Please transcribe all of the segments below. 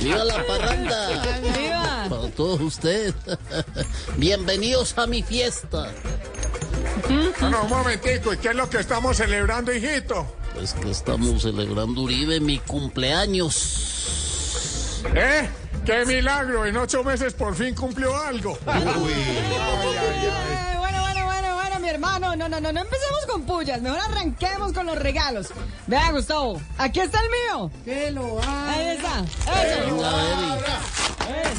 ¡Viva la parranda! ¡Viva! Para todos ustedes. Bienvenidos a mi fiesta. Bueno, un momentico, ¿y qué es lo que estamos celebrando, hijito? Pues que estamos celebrando Uribe mi cumpleaños. ¿Eh? ¡Qué milagro! En ocho meses por fin cumplió algo. Bueno, bueno, bueno, bueno, mi hermano. No, no, no, no empecemos con pullas. Mejor arranquemos con los regalos. Vea, Gustavo, aquí está el mío. Que lo haga. Ahí está. Eso. Venga, Eri.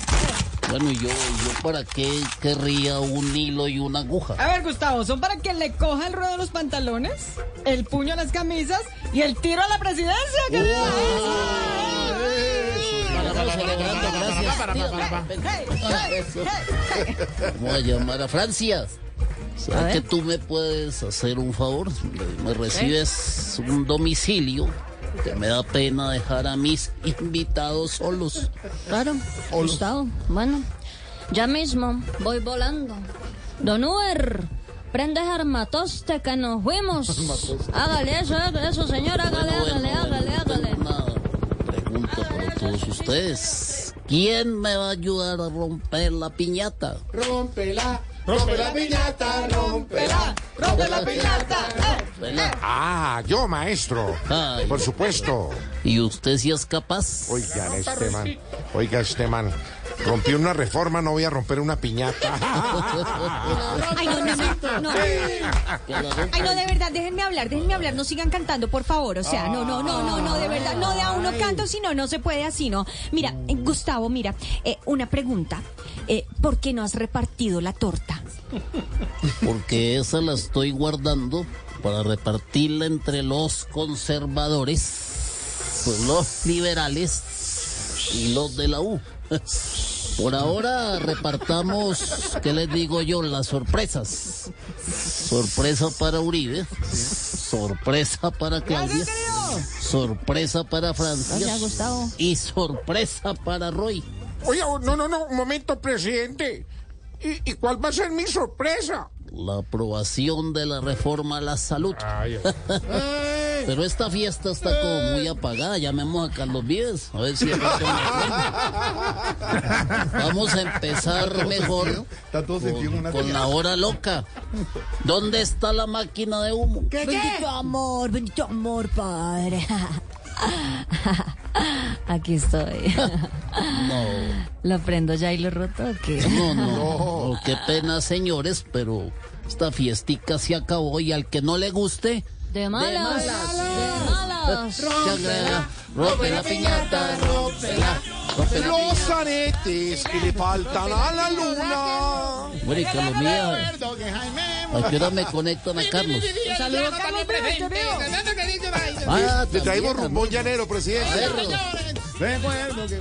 Bueno, ¿y yo, yo para qué querría un hilo y una aguja? A ver, Gustavo, son para que le coja el ruedo a los pantalones, el puño a las camisas y el tiro a la presidencia. hey, hey. Voy a llamar a Francia. ¿Sabes que tú me puedes hacer un favor? Me- recibes un domicilio que me da pena dejar a mis invitados solos. Claro, Gustavo. Bueno, ya mismo voy volando. Don Uber, prende ese armatoste que nos fuimos. Hágale eso, eso, señor, hágale, Bueno, hágale, bueno, hágale, hágale. Una pregunta para todos ustedes. ¿Quién me va a ayudar a romper la piñata? Rómpela, rompe la piñata, rómpela. ¡Rompe la piñata! ¿Verdad? Ah, yo, maestro. Ay. Por supuesto. ¿Y usted si es capaz? Oiga, este man. Oiga, este man. Rompí una reforma, no voy a romper una piñata. Ay, no, no, no. Ay, no, de verdad, déjenme hablar, déjenme hablar, no sigan cantando, por favor. O sea, no, no, no, no, no, de verdad, no de a uno canto, sino no se puede así, ¿no? Mira, eh, Gustavo, mira, eh, una pregunta. Eh, ¿Por qué no has repartido la torta? Porque esa la estoy guardando para repartirla entre los conservadores, pues los liberales los de la U. Por ahora repartamos, ¿qué les digo yo? Las sorpresas. Sorpresa para Uribe, sorpresa para Claudia, sorpresa para Francia y sorpresa para Roy. Oye, no, no, no, un momento, presidente. ¿Y, y cuál va a ser mi sorpresa? La aprobación de la reforma a la salud. Pero esta fiesta está como muy apagada. Llamemos a Carlos Vives. A ver si. Vamos a empezar mejor Está todo una con la hora loca. ¿Dónde está la máquina de humo? Bendito amor, bendito amor, padre. Aquí estoy. No, ¿Lo prendo ya y lo roto o qué? no, no. no, Qué pena, señores, pero esta fiestica se acabó y al que no le guste. De malas. De malas. Chagra, rompe la piñata, rómpela, rompe la Los aretes que le faltan a la luna. Bueno, y Calomía, ¿a qué hora me conectan a Carlos? Saludos, Carlos Vives, querido. Ah, Le traímos también, rumbón llanero, presidente. Recuerdo que